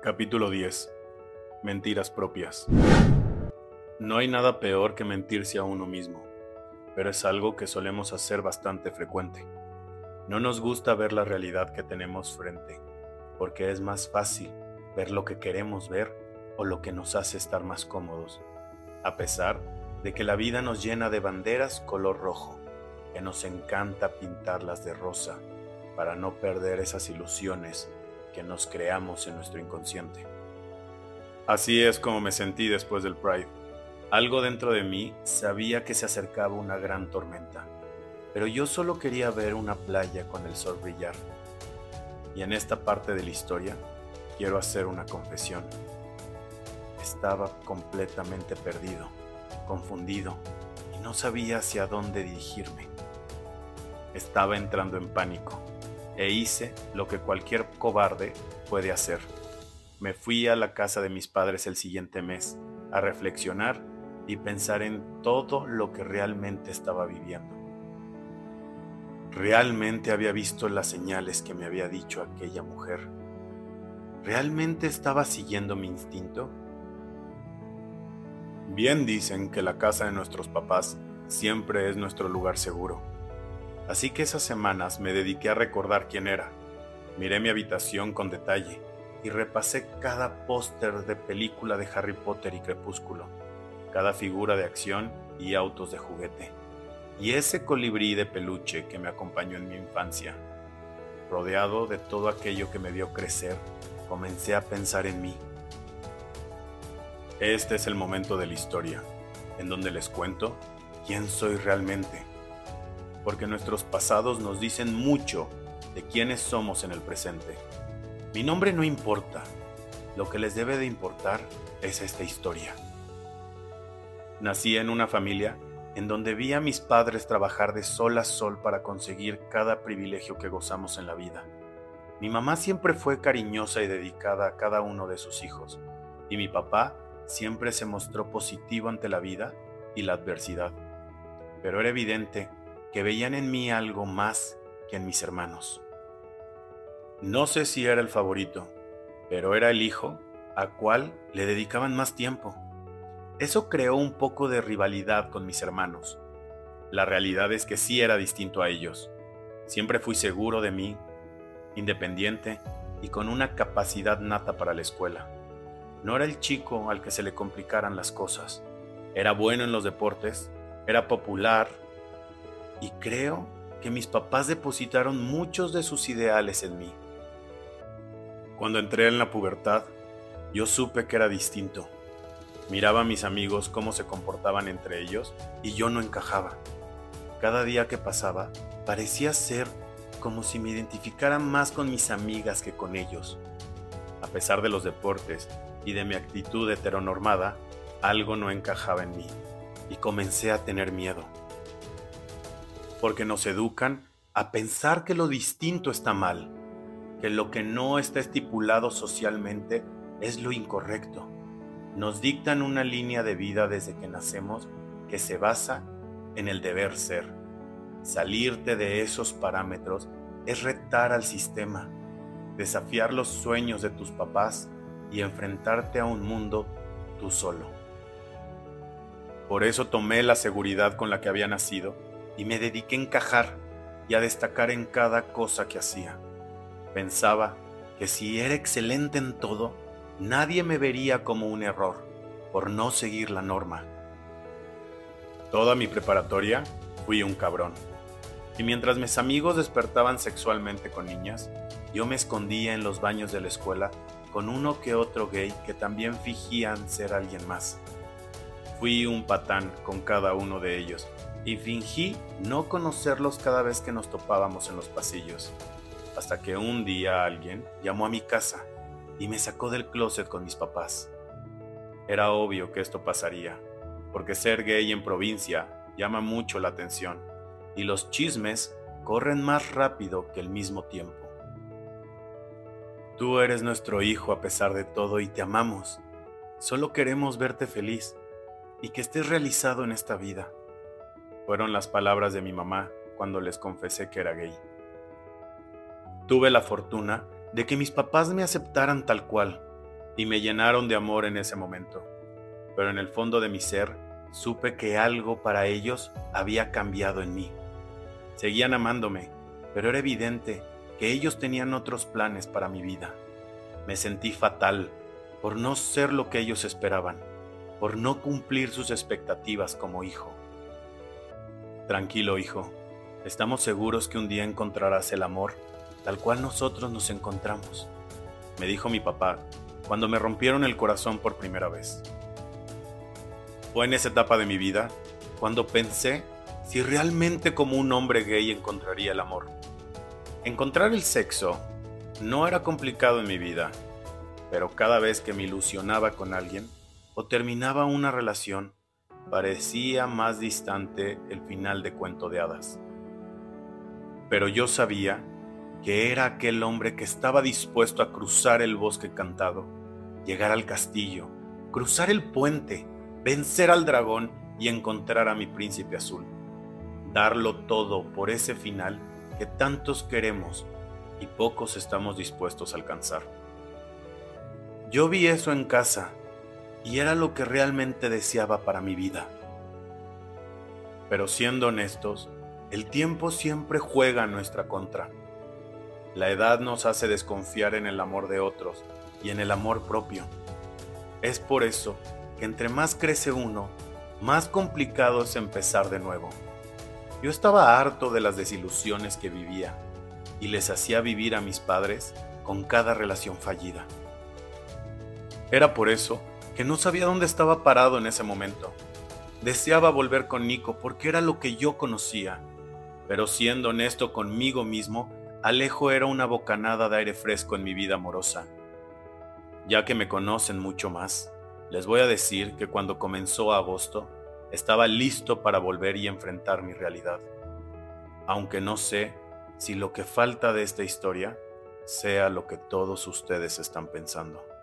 Capítulo 10. Mentiras propias. No hay nada peor que mentirse a uno mismo, pero es algo que solemos hacer bastante frecuente. No nos gusta ver la realidad que tenemos frente, porque es más fácil ver lo que queremos ver o lo que nos hace estar más cómodos, a pesar de que la vida nos llena de banderas color rojo, que nos encanta pintarlas de rosa para no perder esas ilusiones que nos creamos en nuestro inconsciente. Así es como me sentí después del Pride. Algo dentro de mí sabía que se acercaba una gran tormenta, pero yo solo quería ver una playa con el sol brillar. Y en esta parte de la historia quiero hacer una confesión. Estaba completamente perdido, confundido, y no sabía hacia dónde dirigirme. Estaba entrando en pánico e hice lo que cualquier cobarde puede hacer. Me fui a la casa de mis padres el siguiente mes a reflexionar y pensar en todo lo que realmente estaba viviendo. ¿Realmente había visto las señales que me había dicho aquella mujer? ¿Realmente estaba siguiendo mi instinto? Bien dicen que la casa de nuestros papás siempre es nuestro lugar seguro Así que esas semanas me dediqué a recordar quién era. Miré mi habitación con detalle y repasé cada póster de película de Harry Potter y Crepúsculo, cada figura de acción y autos de juguete, y ese colibrí de peluche que me acompañó en mi infancia. Rodeado de todo aquello que me vio crecer, comencé a pensar en mí. Este es el momento de la historia, en donde les cuento quién soy realmente porque nuestros pasados nos dicen mucho de quiénes somos en el presente. Mi nombre no importa, lo que les debe de importar es esta historia. Nací en una familia en donde vi a mis padres trabajar de sol a sol para conseguir cada privilegio que gozamos en la vida. Mi mamá siempre fue cariñosa y dedicada a cada uno de sus hijos, y mi papá siempre se mostró positivo ante la vida y la adversidad. Pero era evidente que veían en mí algo más que en mis hermanos. No sé si era el favorito, pero era el hijo a cual le dedicaban más tiempo. Eso creó un poco de rivalidad con mis hermanos. La realidad es que sí era distinto a ellos. Siempre fui seguro de mí, independiente y con una capacidad nata para la escuela. No era el chico al que se le complicaran las cosas. Era bueno en los deportes, era popular, y creo que mis papás depositaron muchos de sus ideales en mí. Cuando entré en la pubertad, yo supe que era distinto. Miraba a mis amigos cómo se comportaban entre ellos y yo no encajaba. Cada día que pasaba parecía ser como si me identificara más con mis amigas que con ellos. A pesar de los deportes y de mi actitud heteronormada, algo no encajaba en mí y comencé a tener miedo porque nos educan a pensar que lo distinto está mal, que lo que no está estipulado socialmente es lo incorrecto. Nos dictan una línea de vida desde que nacemos que se basa en el deber ser. Salirte de esos parámetros es retar al sistema, desafiar los sueños de tus papás y enfrentarte a un mundo tú solo. Por eso tomé la seguridad con la que había nacido y me dediqué a encajar y a destacar en cada cosa que hacía. Pensaba que si era excelente en todo, nadie me vería como un error por no seguir la norma. Toda mi preparatoria fui un cabrón. Y mientras mis amigos despertaban sexualmente con niñas, yo me escondía en los baños de la escuela con uno que otro gay que también fingían ser alguien más. Fui un patán con cada uno de ellos y fingí no conocerlos cada vez que nos topábamos en los pasillos, hasta que un día alguien llamó a mi casa y me sacó del closet con mis papás. Era obvio que esto pasaría, porque ser gay en provincia llama mucho la atención y los chismes corren más rápido que el mismo tiempo. Tú eres nuestro hijo a pesar de todo y te amamos. Solo queremos verte feliz y que estés realizado en esta vida fueron las palabras de mi mamá cuando les confesé que era gay. Tuve la fortuna de que mis papás me aceptaran tal cual, y me llenaron de amor en ese momento. Pero en el fondo de mi ser supe que algo para ellos había cambiado en mí. Seguían amándome, pero era evidente que ellos tenían otros planes para mi vida. Me sentí fatal por no ser lo que ellos esperaban, por no cumplir sus expectativas como hijo. Tranquilo, hijo, estamos seguros que un día encontrarás el amor tal cual nosotros nos encontramos, me dijo mi papá cuando me rompieron el corazón por primera vez. Fue en esa etapa de mi vida cuando pensé si realmente como un hombre gay encontraría el amor. Encontrar el sexo no era complicado en mi vida, pero cada vez que me ilusionaba con alguien o terminaba una relación, parecía más distante el final de cuento de hadas. Pero yo sabía que era aquel hombre que estaba dispuesto a cruzar el bosque cantado, llegar al castillo, cruzar el puente, vencer al dragón y encontrar a mi príncipe azul. Darlo todo por ese final que tantos queremos y pocos estamos dispuestos a alcanzar. Yo vi eso en casa y era lo que realmente deseaba para mi vida. Pero siendo honestos, el tiempo siempre juega en nuestra contra. La edad nos hace desconfiar en el amor de otros y en el amor propio. Es por eso que entre más crece uno, más complicado es empezar de nuevo. Yo estaba harto de las desilusiones que vivía y les hacía vivir a mis padres con cada relación fallida. Era por eso que no sabía dónde estaba parado en ese momento. Deseaba volver con Nico porque era lo que yo conocía, pero siendo honesto conmigo mismo, Alejo era una bocanada de aire fresco en mi vida amorosa. Ya que me conocen mucho más, les voy a decir que cuando comenzó agosto, estaba listo para volver y enfrentar mi realidad. Aunque no sé si lo que falta de esta historia sea lo que todos ustedes están pensando.